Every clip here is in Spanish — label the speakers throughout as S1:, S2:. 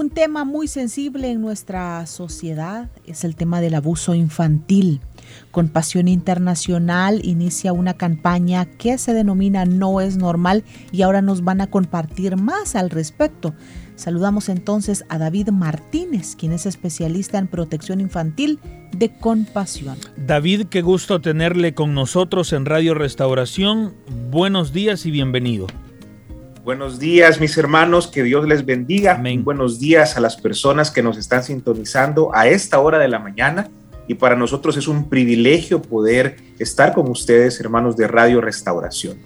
S1: Un tema muy sensible en nuestra sociedad es el tema del abuso infantil. Compasión Internacional inicia una campaña que se denomina No es normal y ahora nos van a compartir más al respecto. Saludamos entonces a David Martínez, quien es especialista en protección infantil de Compasión.
S2: David, qué gusto tenerle con nosotros en Radio Restauración. Buenos días y bienvenido.
S3: Buenos días, mis hermanos, que Dios les bendiga. Buenos días a las personas que nos están sintonizando a esta hora de la mañana. Y para nosotros es un privilegio poder estar con ustedes, hermanos de Radio Restauración.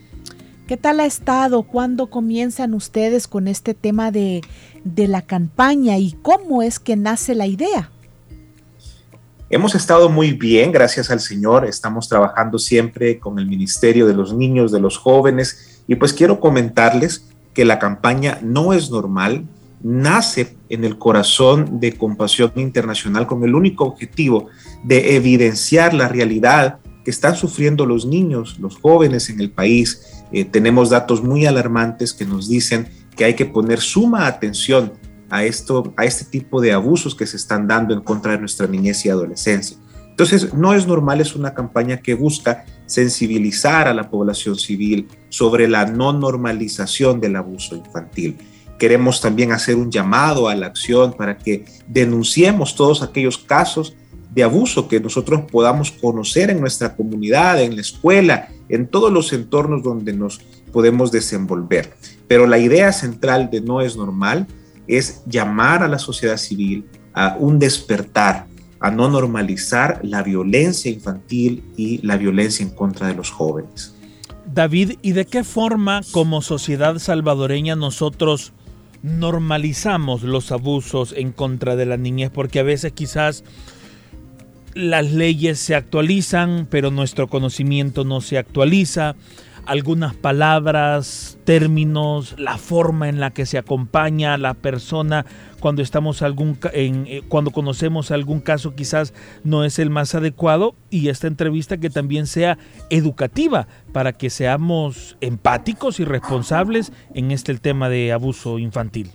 S1: ¿Qué tal ha estado? ¿Cuándo comienzan ustedes con este tema de, de la campaña y cómo es que nace la idea?
S3: Hemos estado muy bien, gracias al Señor. Estamos trabajando siempre con el Ministerio de los Niños, de los Jóvenes y pues quiero comentarles que la campaña No es normal nace en el corazón de Compasión Internacional con el único objetivo de evidenciar la realidad que están sufriendo los niños, los jóvenes en el país. Eh, tenemos datos muy alarmantes que nos dicen que hay que poner suma atención a, esto, a este tipo de abusos que se están dando en contra de nuestra niñez y adolescencia. Entonces, no es normal, es una campaña que busca sensibilizar a la población civil sobre la no normalización del abuso infantil. Queremos también hacer un llamado a la acción para que denunciemos todos aquellos casos de abuso que nosotros podamos conocer en nuestra comunidad, en la escuela, en todos los entornos donde nos podemos desenvolver. Pero la idea central de No es normal es llamar a la sociedad civil a un despertar, a no normalizar la violencia infantil y la violencia en contra de los jóvenes.
S2: David, ¿y de qué forma como sociedad salvadoreña nosotros normalizamos los abusos en contra de la niñez? Porque a veces quizás las leyes se actualizan, pero nuestro conocimiento no se actualiza algunas palabras, términos, la forma en la que se acompaña a la persona cuando estamos algún en, eh, cuando conocemos algún caso quizás no es el más adecuado y esta entrevista que también sea educativa para que seamos empáticos y responsables en este tema de abuso infantil.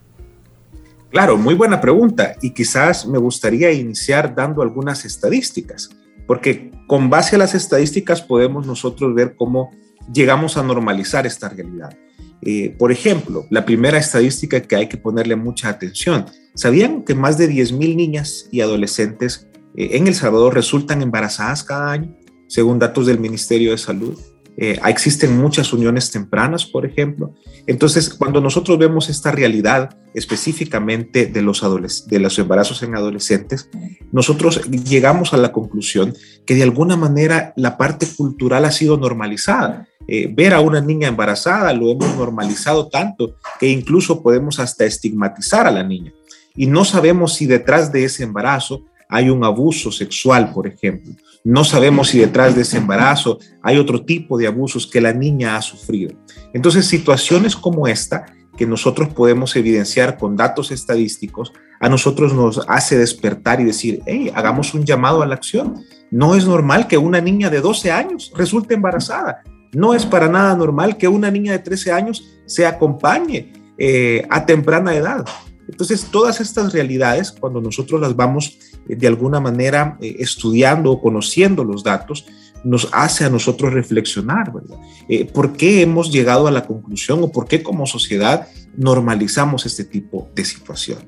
S3: Claro, muy buena pregunta y quizás me gustaría iniciar dando algunas estadísticas, porque con base a las estadísticas podemos nosotros ver cómo llegamos a normalizar esta realidad. Eh, por ejemplo, la primera estadística que hay que ponerle mucha atención. ¿Sabían que más de 10.000 niñas y adolescentes eh, en El Salvador resultan embarazadas cada año, según datos del Ministerio de Salud? Eh, existen muchas uniones tempranas, por ejemplo. Entonces, cuando nosotros vemos esta realidad específicamente de los, de los embarazos en adolescentes, nosotros llegamos a la conclusión que de alguna manera la parte cultural ha sido normalizada. Eh, ver a una niña embarazada lo hemos normalizado tanto que incluso podemos hasta estigmatizar a la niña. Y no sabemos si detrás de ese embarazo hay un abuso sexual, por ejemplo. No sabemos si detrás de ese embarazo hay otro tipo de abusos que la niña ha sufrido. Entonces, situaciones como esta que nosotros podemos evidenciar con datos estadísticos, a nosotros nos hace despertar y decir, hey, hagamos un llamado a la acción. No es normal que una niña de 12 años resulte embarazada. No es para nada normal que una niña de 13 años se acompañe eh, a temprana edad. Entonces, todas estas realidades, cuando nosotros las vamos eh, de alguna manera eh, estudiando o conociendo los datos, nos hace a nosotros reflexionar, ¿verdad? Eh, ¿Por qué hemos llegado a la conclusión o por qué como sociedad normalizamos este tipo de situación?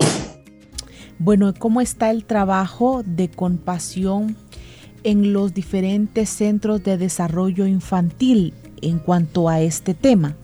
S1: Bueno, ¿cómo está el trabajo de compasión en los diferentes centros de desarrollo infantil en cuanto a este tema?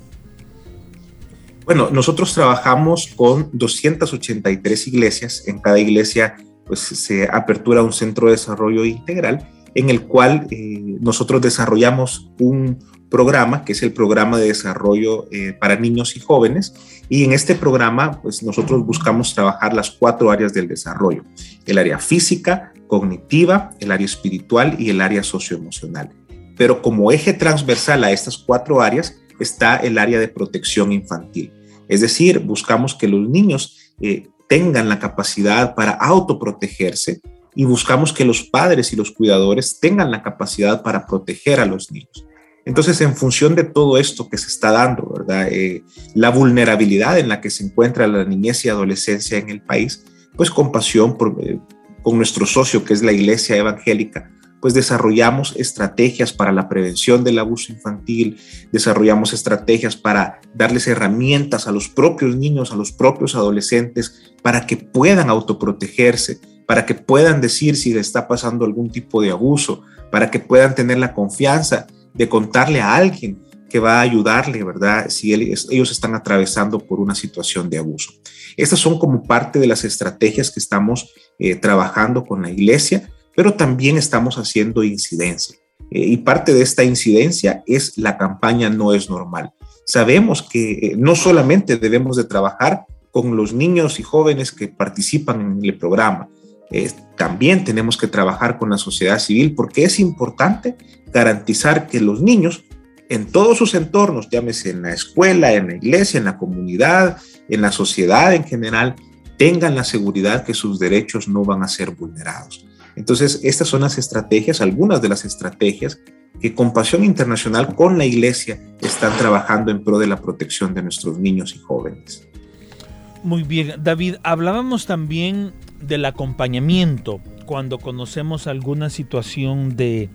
S3: Bueno, nosotros trabajamos con 283 iglesias. En cada iglesia pues, se apertura un centro de desarrollo integral. en el cual eh, nosotros desarrollamos un programa, que es el programa de desarrollo eh, para niños y jóvenes. Y en este programa, pues nosotros buscamos trabajar las cuatro áreas del desarrollo, el área física, cognitiva, el área espiritual y el área socioemocional. Pero como eje transversal a estas cuatro áreas está el área de protección infantil. Es decir, buscamos que los niños eh, tengan la capacidad para autoprotegerse y buscamos que los padres y los cuidadores tengan la capacidad para proteger a los niños. Entonces, en función de todo esto que se está dando, ¿verdad? Eh, la vulnerabilidad en la que se encuentra la niñez y adolescencia en el país, pues con pasión por, eh, con nuestro socio que es la Iglesia Evangélica, desarrollamos estrategias para la prevención del abuso infantil, desarrollamos estrategias para darles herramientas a los propios niños, a los propios adolescentes, para que puedan autoprotegerse, para que puedan decir si le está pasando algún tipo de abuso, para que puedan tener la confianza de contarle a alguien que va a ayudarle, ¿verdad? Si ellos están atravesando por una situación de abuso. Estas son como parte de las estrategias que estamos eh, trabajando con la iglesia pero también estamos haciendo incidencia. Eh, y parte de esta incidencia es la campaña No es normal. Sabemos que eh, no solamente debemos de trabajar con los niños y jóvenes que participan en el programa, eh, también tenemos que trabajar con la sociedad civil porque es importante garantizar que los niños en todos sus entornos, llámese en la escuela, en la iglesia, en la comunidad, en la sociedad en general, tengan la seguridad que sus derechos no van a ser vulnerados. Entonces, estas son las estrategias, algunas de las estrategias que Compasión Internacional con la Iglesia están trabajando en pro de la protección de nuestros niños y jóvenes.
S2: Muy bien, David, hablábamos también del acompañamiento cuando conocemos alguna situación de,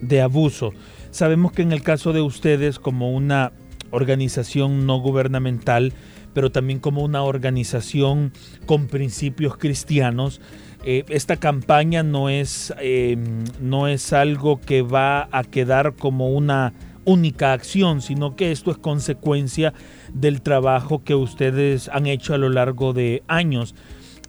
S2: de abuso. Sabemos que en el caso de ustedes como una organización no gubernamental, pero también como una organización con principios cristianos, eh, esta campaña no es, em, no es algo que va a quedar como una única acción, sino que esto es consecuencia del trabajo que ustedes han hecho a lo largo de años.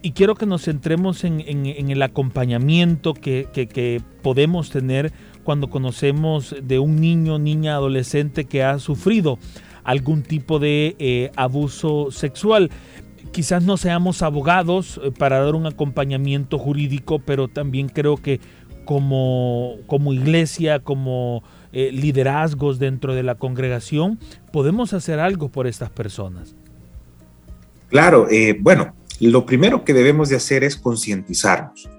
S2: Y quiero que nos centremos en, el acompañamiento que, podemos tener cuando conocemos de un niño, niña, adolescente que ha sufrido algún tipo de eh, abuso sexual quizás no seamos abogados eh, para dar un acompañamiento jurídico, pero también creo que como, como iglesia, como eh, liderazgos dentro de la congregación, podemos hacer algo por estas personas.
S3: Claro, eh, bueno, lo primero que debemos de hacer es concientizarnos,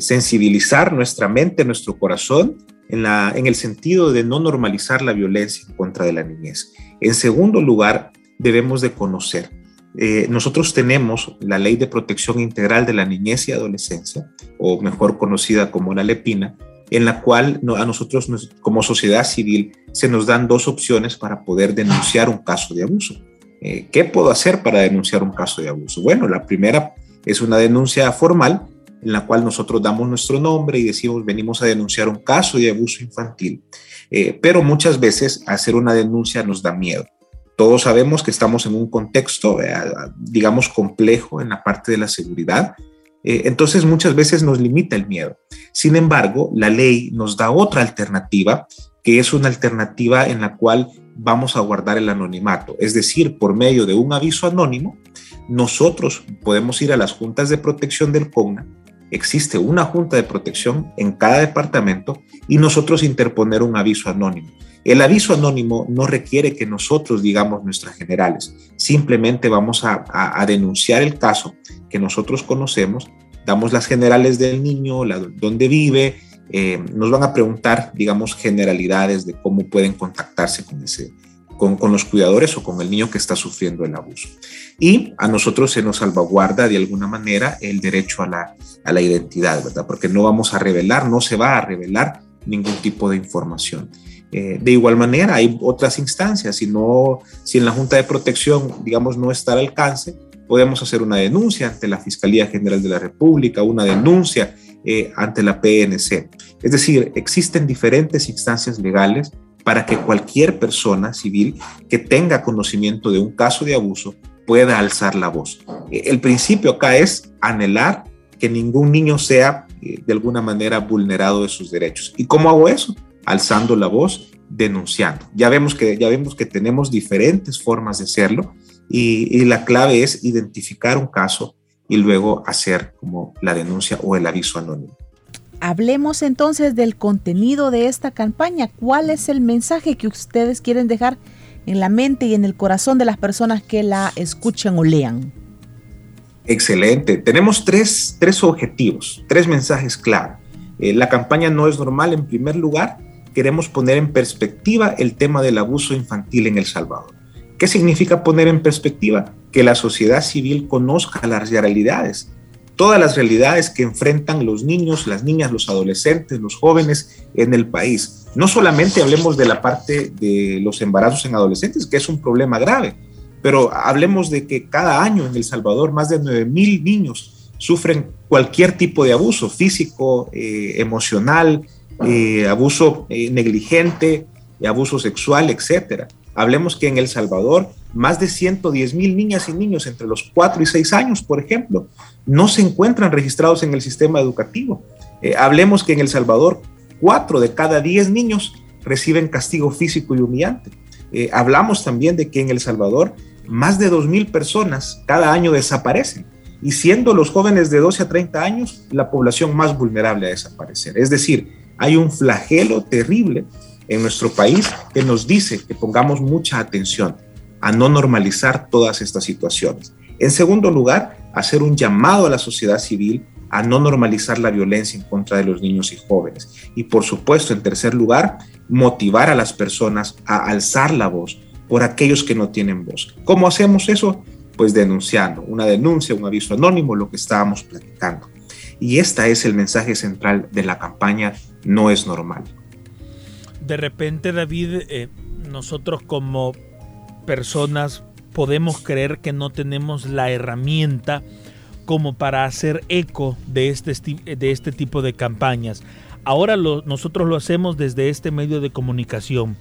S3: sensibilizar nuestra mente, nuestro corazón en, la, en el sentido de no normalizar la violencia en contra de la niñez. En segundo lugar, debemos de conocer eh, nosotros tenemos la Ley de Protección Integral de la Niñez y Adolescencia, o mejor conocida como la LEPINA, en la cual a nosotros como sociedad civil se nos dan dos opciones para poder denunciar un caso de abuso. Eh, ¿Qué puedo hacer para denunciar un caso de abuso? Bueno, la primera es una denuncia formal en la cual nosotros damos nuestro nombre y decimos venimos a denunciar un caso de abuso infantil, eh, pero muchas veces hacer una denuncia nos da miedo. Todos sabemos que estamos en un contexto, eh, digamos, complejo en la parte de la seguridad. Eh, entonces muchas veces nos limita el miedo. Sin embargo, la ley nos da otra alternativa, que es una alternativa en la cual vamos a guardar el anonimato. Es decir, por medio de un aviso anónimo, nosotros podemos ir a las juntas de protección del CONA. Existe una junta de protección en cada departamento y nosotros interponer un aviso anónimo. El aviso anónimo no requiere que nosotros digamos nuestras generales, simplemente vamos a, denunciar el caso que nosotros conocemos, damos las generales del niño, la, dónde vive, eh, nos van a preguntar, digamos, generalidades de cómo pueden contactarse con, los cuidadores o con el niño que está sufriendo el abuso. Y a nosotros se nos salvaguarda de alguna manera el derecho a la, a la identidad, ¿verdad? Porque no vamos a revelar, no se va a revelar ningún tipo de información. Eh, de igual manera, hay otras instancias. Si, no, si en la Junta de Protección, digamos, no está al alcance, podemos hacer una denuncia ante la Fiscalía General de la República, una denuncia eh, ante la PNC. Es decir, existen diferentes instancias legales para que cualquier persona civil que tenga conocimiento de un caso de abuso pueda alzar la voz. Eh, el principio acá es anhelar que ningún niño sea de alguna manera vulnerado de sus derechos. ¿Y cómo hago eso? Alzando la voz, denunciando. Ya vemos que, ya vemos que tenemos diferentes formas de hacerlo y, y la clave es identificar un caso y luego hacer como la denuncia o el aviso anónimo.
S1: Hablemos entonces del contenido de esta campaña. ¿Cuál es el mensaje que ustedes quieren dejar en la mente y en el corazón de las personas que la escuchan o lean?
S3: Excelente. Tenemos tres, tres objetivos, tres mensajes clave. Eh, la campaña no es normal. En primer lugar, queremos poner en perspectiva el tema del abuso infantil en El Salvador. ¿Qué significa poner en perspectiva? Que la sociedad civil conozca las realidades, todas las realidades que enfrentan los niños, las niñas, los adolescentes, los jóvenes en el país. No solamente hablemos de la parte de los embarazos en adolescentes, que es un problema grave, pero hablemos de que cada año en El Salvador más de 9 mil niños sufren cualquier tipo de abuso físico, eh, emocional, eh, abuso eh, negligente, abuso sexual, etcétera. Hablemos que en El Salvador más de 110 mil niñas y niños entre los 4 y 6 años, por ejemplo, no se encuentran registrados en el sistema educativo. Eh, hablemos que en El Salvador 4 de cada 10 niños reciben castigo físico y humillante. Hablamos también de que en El Salvador más de 2 mil personas cada año desaparecen y siendo los jóvenes de 12 a 30 años la población más vulnerable a desaparecer. Es decir, hay un flagelo terrible en nuestro país que nos dice que pongamos mucha atención a no normalizar todas estas situaciones. En segundo lugar, hacer un llamado a la sociedad civil a no normalizar la violencia en contra de los niños y jóvenes. Y por supuesto, en tercer lugar, motivar a las personas a alzar la voz por aquellos que no tienen voz. ¿Cómo hacemos eso? Pues denunciando, una denuncia, un aviso anónimo, lo que estábamos platicando. Y este es el mensaje central de la campaña No es normal
S2: de repente, David, eh, nosotros como personas podemos creer que no tenemos la herramienta como para hacer eco de este, de este tipo de campañas. Ahora nosotros lo hacemos desde este medio de comunicación,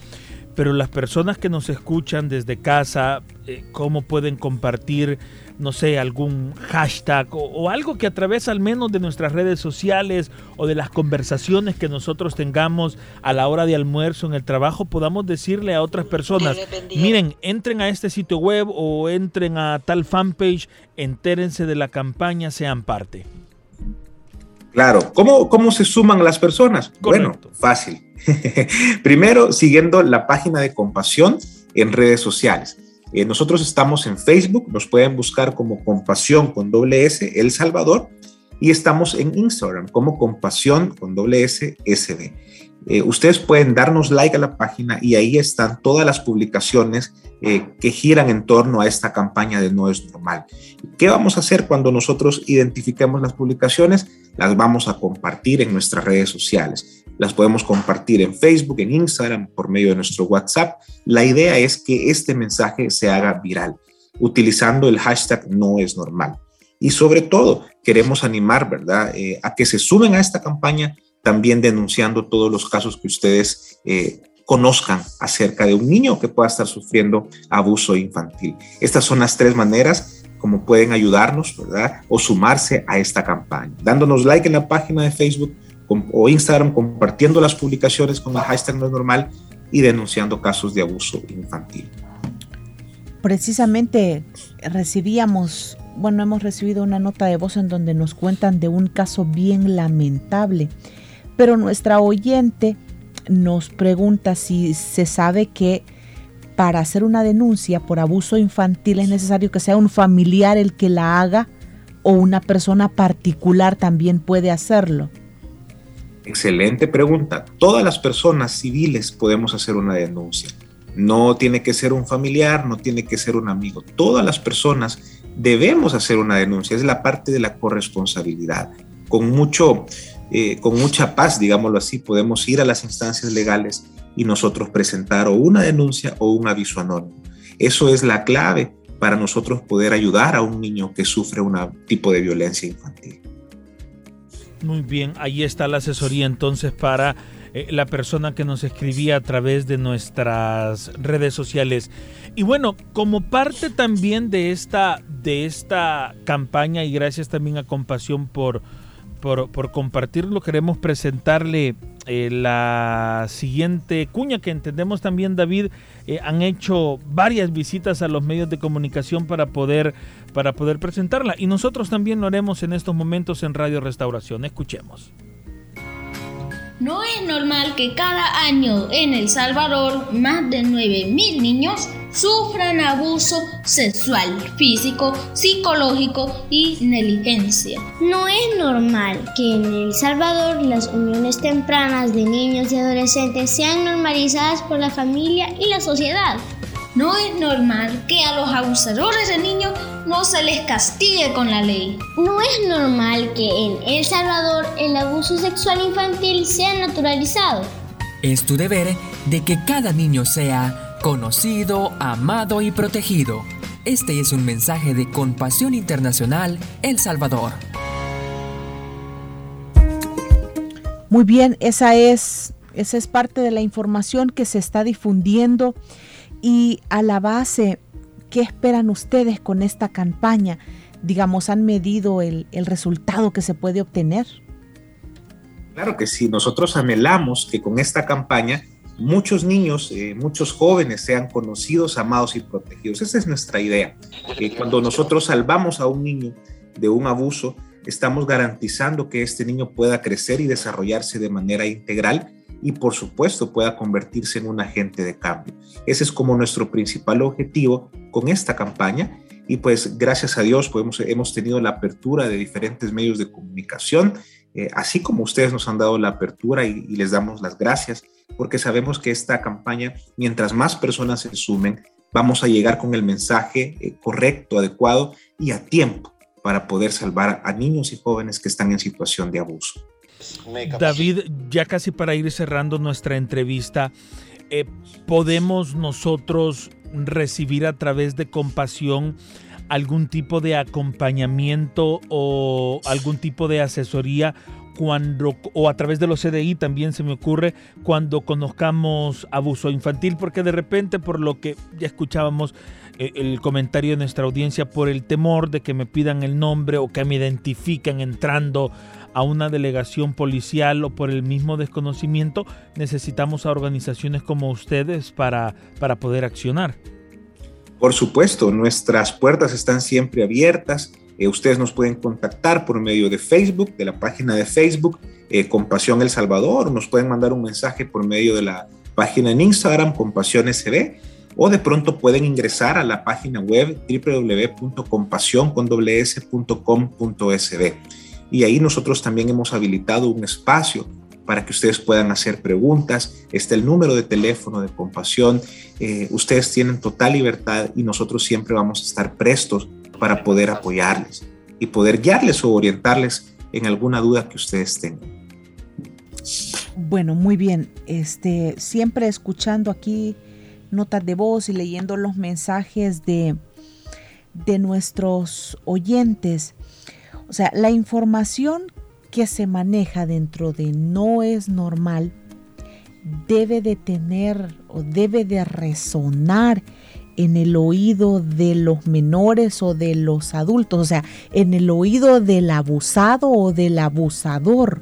S2: pero las personas que nos escuchan desde casa, eh, ¿cómo pueden compartir no sé, algún hashtag o, algo que a través al menos de nuestras redes sociales o de las conversaciones que nosotros tengamos a la hora de almuerzo en el trabajo podamos decirle a otras personas, miren, entren a este sitio web o entren a tal fanpage, entérense de la campaña, sean parte.
S3: Claro, ¿cómo, cómo se suman las personas? Bueno, fácil. Primero, siguiendo la página de compasión en redes sociales. Eh, nosotros estamos en Facebook, nos pueden buscar como Compasión con doble S El Salvador y estamos en Instagram como Compasión con doble S SB. Eh, ustedes pueden darnos like a la página y ahí están todas las publicaciones eh, que giran en torno a esta campaña de No es normal. ¿Qué vamos a hacer cuando nosotros identifiquemos las publicaciones? Las vamos a compartir en nuestras redes sociales. Las podemos compartir en Facebook, en Instagram, por medio de nuestro WhatsApp. La idea es que este mensaje se haga viral utilizando el hashtag No es normal. Y sobre todo, queremos animar, ¿verdad?, eh, a que se sumen a esta campaña también denunciando todos los casos que ustedes eh, conozcan acerca de un niño que pueda estar sufriendo abuso infantil. Estas son las tres maneras como pueden ayudarnos, ¿verdad? O sumarse a esta campaña. Dándonos like en la página de Facebook o Instagram, compartiendo las publicaciones con el hashtag no es normal y denunciando casos de abuso infantil.
S1: Precisamente recibíamos, bueno, hemos recibido una nota de voz en donde nos cuentan de un caso bien lamentable pero nuestra oyente nos pregunta si se sabe que para hacer una denuncia por abuso infantil es necesario que sea un familiar el que la haga o una persona particular también puede hacerlo.
S3: Excelente pregunta. Todas las personas civiles podemos hacer una denuncia. No tiene que ser un familiar, no tiene que ser un amigo. Todas las personas debemos hacer una denuncia. Es la parte de la corresponsabilidad. Con mucho, eh, con mucha paz, digámoslo así, podemos ir a las instancias legales y nosotros presentar o una denuncia o un aviso anónimo. Eso es la clave para nosotros poder ayudar a un niño que sufre un tipo de violencia infantil.
S2: Muy bien, ahí está la asesoría entonces para eh, la persona que nos escribía a través de nuestras redes sociales. Y bueno, como parte también de esta, de esta campaña y gracias también a Compasión por por, por compartirlo. Queremos presentarle eh, la siguiente cuña que entendemos también, David, eh, han hecho varias visitas a los medios de comunicación para poder, para poder presentarla. Y nosotros también lo haremos en estos momentos en Radio Restauración. Escuchemos.
S4: No es normal que cada año en El Salvador más de 9.000 niños sufran abuso sexual, físico, psicológico y negligencia.
S5: No es normal que en El Salvador las uniones tempranas de niños y adolescentes sean normalizadas por la familia y la sociedad.
S4: No es normal que a los abusadores de niños no se les castigue con la ley.
S5: No es normal que en El Salvador el abuso sexual infantil sea naturalizado.
S6: Es tu deber de que cada niño sea conocido, amado y protegido. Este es un mensaje de Compasión Internacional El Salvador.
S1: Muy bien, esa es, esa es parte de la información que se está difundiendo y a la base, ¿qué esperan ustedes con esta campaña? Digamos, ¿han medido el, resultado que se puede obtener?
S3: Claro que sí, nosotros anhelamos que con esta campaña muchos niños, eh, muchos jóvenes sean conocidos, amados y protegidos. Esa es nuestra idea. Que cuando nosotros salvamos a un niño de un abuso, estamos garantizando que este niño pueda crecer y desarrollarse de manera integral y por supuesto pueda convertirse en un agente de cambio. Ese es como nuestro principal objetivo con esta campaña y pues gracias a Dios podemos, hemos tenido la apertura de diferentes medios de comunicación, eh, así como ustedes nos han dado la apertura y, les damos las gracias porque sabemos que esta campaña, mientras más personas se sumen, vamos a llegar con el mensaje eh, correcto, adecuado y a tiempo para poder salvar a niños y jóvenes que están en situación de abuso.
S2: David, ya casi para ir cerrando nuestra entrevista, eh, ¿podemos nosotros recibir a través de compasión algún tipo de acompañamiento o algún tipo de asesoría cuando o a través de los CDI también se me ocurre cuando conozcamos abuso infantil porque de repente por lo que ya escuchábamos eh, el comentario de nuestra audiencia por el temor de que me pidan el nombre o que me identifiquen entrando a una delegación policial o por el mismo desconocimiento, necesitamos a organizaciones como ustedes para, para poder accionar.
S3: Por supuesto, nuestras puertas están siempre abiertas. Eh, ustedes nos pueden contactar por medio de Facebook, de la página de Facebook eh, Compasión El Salvador, nos pueden mandar un mensaje por medio de la página en Instagram Compasión SB o de pronto pueden ingresar a la página web www.compasión.com.sb y ahí nosotros también hemos habilitado un espacio para que ustedes puedan hacer preguntas. Está el número de teléfono de compasión. Eh, ustedes tienen total libertad y nosotros siempre vamos a estar prestos para poder apoyarles y poder guiarles o orientarles en alguna duda que ustedes tengan.
S1: Bueno, muy bien. Este, siempre escuchando aquí notas de voz y leyendo los mensajes de, de nuestros oyentes. O sea, la información que se maneja dentro de no es normal debe de tener o debe de resonar en el oído de los menores o de los adultos, o sea, en el oído del abusado o del abusador.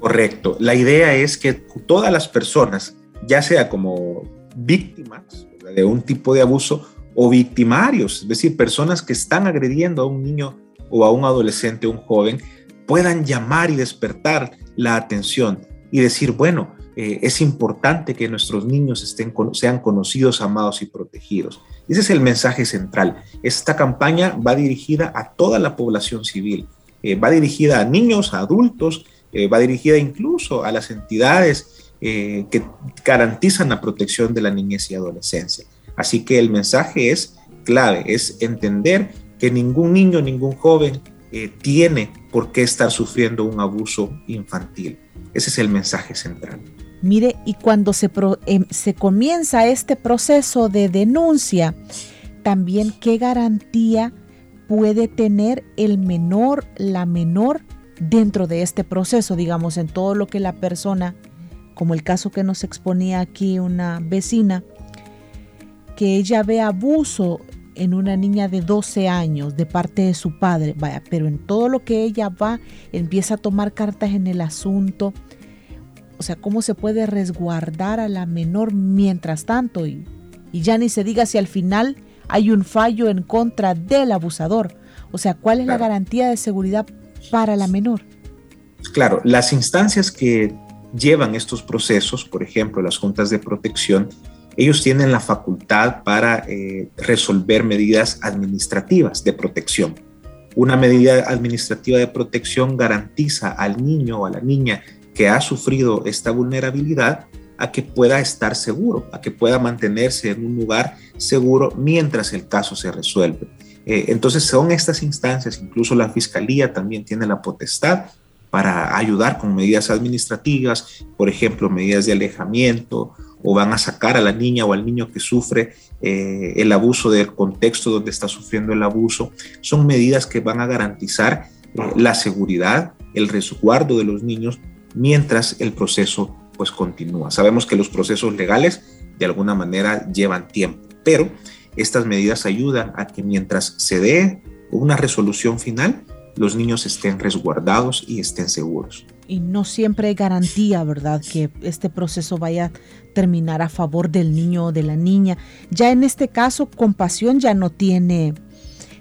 S3: Correcto. La idea es que todas las personas, ya sea como víctimas de un tipo de abuso o victimarios, es decir, personas que están agrediendo a un niño o a un adolescente, un joven, puedan llamar y despertar la atención y decir, bueno, eh, es importante que nuestros niños estén, sean conocidos, amados y protegidos. Ese es el mensaje central. Esta campaña va dirigida a toda la población civil, eh, va dirigida a niños, a adultos, eh, va dirigida incluso a las entidades que garantizan la protección de la niñez y adolescencia. Así que el mensaje es clave, es entender que ningún niño, ningún joven eh, tiene por qué estar sufriendo un abuso infantil. Ese es el mensaje central.
S1: Mire, y cuando se, em, se comienza este proceso de denuncia, también qué garantía puede tener el menor, la menor dentro de este proceso, digamos, en todo lo que la persona, como el caso que nos exponía aquí una vecina, que ella ve abuso en una niña de 12 años de parte de su padre, vaya, pero en todo lo que ella va, empieza a tomar cartas en el asunto. O sea, ¿cómo se puede resguardar a la menor mientras tanto? Y, y ya ni se diga si al final hay un fallo en contra del abusador. O sea, ¿cuál es la garantía de seguridad para la menor?
S3: Claro, las instancias que llevan estos procesos, por ejemplo, las juntas de protección, ellos tienen la facultad para eh, resolver medidas administrativas de protección. Una medida administrativa de protección garantiza al niño o a la niña que ha sufrido esta vulnerabilidad a que pueda estar seguro, a que pueda mantenerse en un lugar seguro mientras el caso se resuelve. Eh, entonces son estas instancias, incluso la Fiscalía también tiene la potestad para ayudar con medidas administrativas, por ejemplo, medidas de alejamiento, o van a sacar a la niña o al niño que sufre eh, el abuso del contexto donde está sufriendo el abuso. Son medidas que van a garantizar eh, la seguridad, el resguardo de los niños mientras el proceso pues continúa. Sabemos que los procesos legales de alguna manera llevan tiempo, pero estas medidas ayudan a que mientras se dé una resolución final, los niños estén resguardados y estén seguros.
S1: Y no siempre hay garantía, ¿verdad?, que este proceso vaya a terminar a favor del niño o de la niña. Ya en este caso, compasión ya no tiene,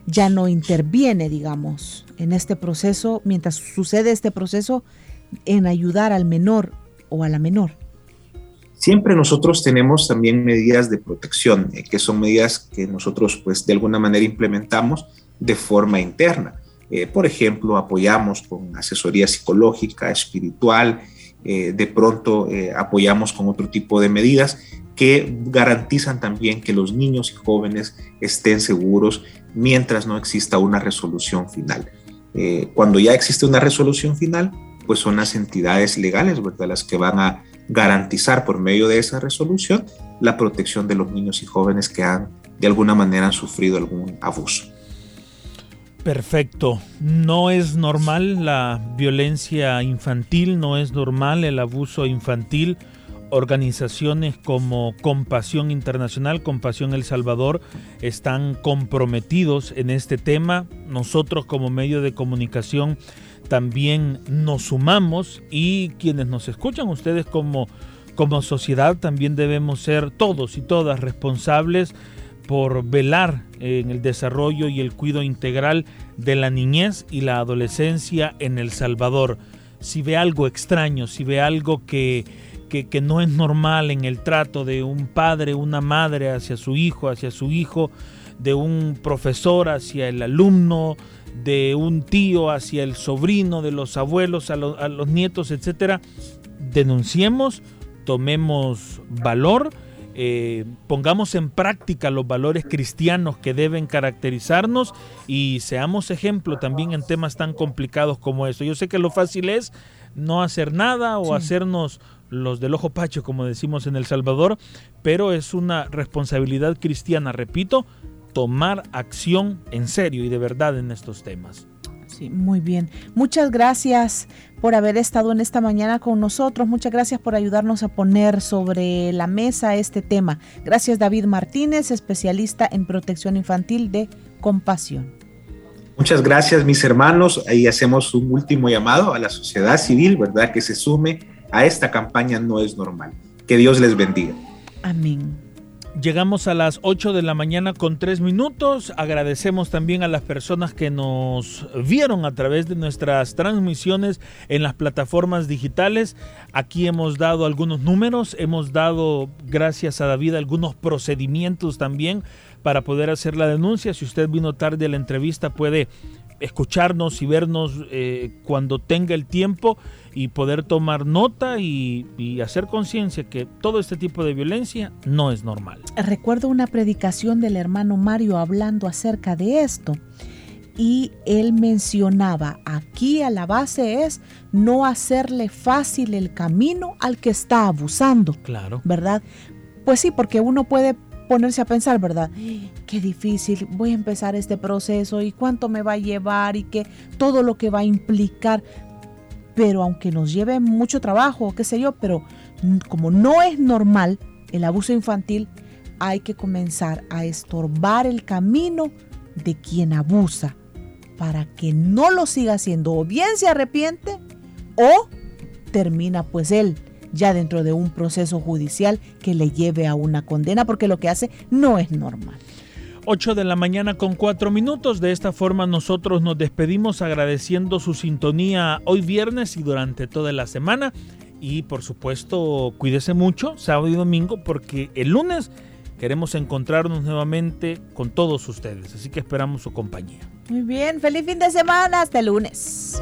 S1: ya no interviene, digamos, en este proceso, mientras sucede este proceso, en ayudar al menor o a la menor.
S3: Siempre nosotros tenemos también medidas de protección, eh, que son medidas que nosotros pues de alguna manera implementamos de forma interna. Eh, por ejemplo, apoyamos con asesoría psicológica, espiritual, eh, de pronto eh, apoyamos con otro tipo de medidas que garantizan también que los niños y jóvenes estén seguros mientras no exista una resolución final. cuando ya existe una resolución final, pues son las entidades legales, ¿verdad? Las que van a garantizar por medio de esa resolución la protección de los niños y jóvenes que han de alguna manera han sufrido algún abuso.
S2: Perfecto. No es normal la violencia infantil, no es normal el abuso infantil. Organizaciones como Compasión Internacional, Compasión El Salvador están comprometidos en este tema. Nosotros como medio de comunicación también nos sumamos y quienes nos escuchan, ustedes como, como sociedad también debemos ser todos y todas responsables por velar en el desarrollo y el cuidado integral de la niñez y la adolescencia en El Salvador. Si ve algo extraño, si ve algo que, que, no es normal en el trato de un padre, una madre hacia su hijo, hacia su hijo, de un profesor hacia el alumno, de un tío hacia el sobrino, de los abuelos a, a los nietos, etcétera, denunciemos, tomemos valor eh, pongamos en práctica los valores cristianos que deben caracterizarnos y seamos ejemplo también en temas tan complicados como eso. Yo sé que lo fácil es no hacer nada o hacernos los del ojo pacho, como decimos en El Salvador, pero es una responsabilidad cristiana, repito, tomar acción en serio y de verdad en estos temas.
S1: Sí, muy bien. Muchas gracias por haber estado en esta mañana con nosotros. Muchas gracias por ayudarnos a poner sobre la mesa este tema. Gracias David Martínez, especialista en protección infantil de Compasión.
S3: Muchas gracias mis hermanos. Ahí hacemos un último llamado a la sociedad civil, ¿verdad? Que se sume a esta campaña No es normal. Que Dios les bendiga.
S1: Amén.
S2: Llegamos a las 8 de la mañana con 3 minutos. Agradecemos también a las personas que nos vieron a través de nuestras transmisiones en las plataformas digitales. Aquí hemos dado algunos números, hemos dado, gracias a David, algunos procedimientos también para poder hacer la denuncia. Si usted vino tarde a la entrevista puede escucharnos y vernos eh, cuando tenga el tiempo y poder tomar nota y, hacer conciencia que todo este tipo de violencia no es normal.
S1: Recuerdo una predicación del hermano Mario hablando acerca de esto y él mencionaba, aquí a la base es no hacerle fácil el camino al que está abusando.
S2: Claro.
S1: ¿Verdad? Pues sí, porque uno puede ponerse a pensar, ¿verdad? Qué difícil, voy a empezar este proceso y cuánto me va a llevar y qué todo lo que va a implicar. Pero aunque nos lleve mucho trabajo, qué sé yo, pero como no es normal el abuso infantil, hay que comenzar a estorbar el camino de quien abusa para que no lo siga haciendo. O bien se arrepiente o termina pues él ya dentro de un proceso judicial que le lleve a una condena porque lo que hace no es normal.
S2: 8 de la mañana con 4 minutos. De esta forma nosotros nos despedimos agradeciendo su sintonía hoy viernes y durante toda la semana. Y por supuesto, cuídese mucho sábado y domingo porque el lunes queremos encontrarnos nuevamente con todos ustedes. Así que esperamos su compañía.
S1: Muy bien, feliz fin de semana. Hasta el lunes.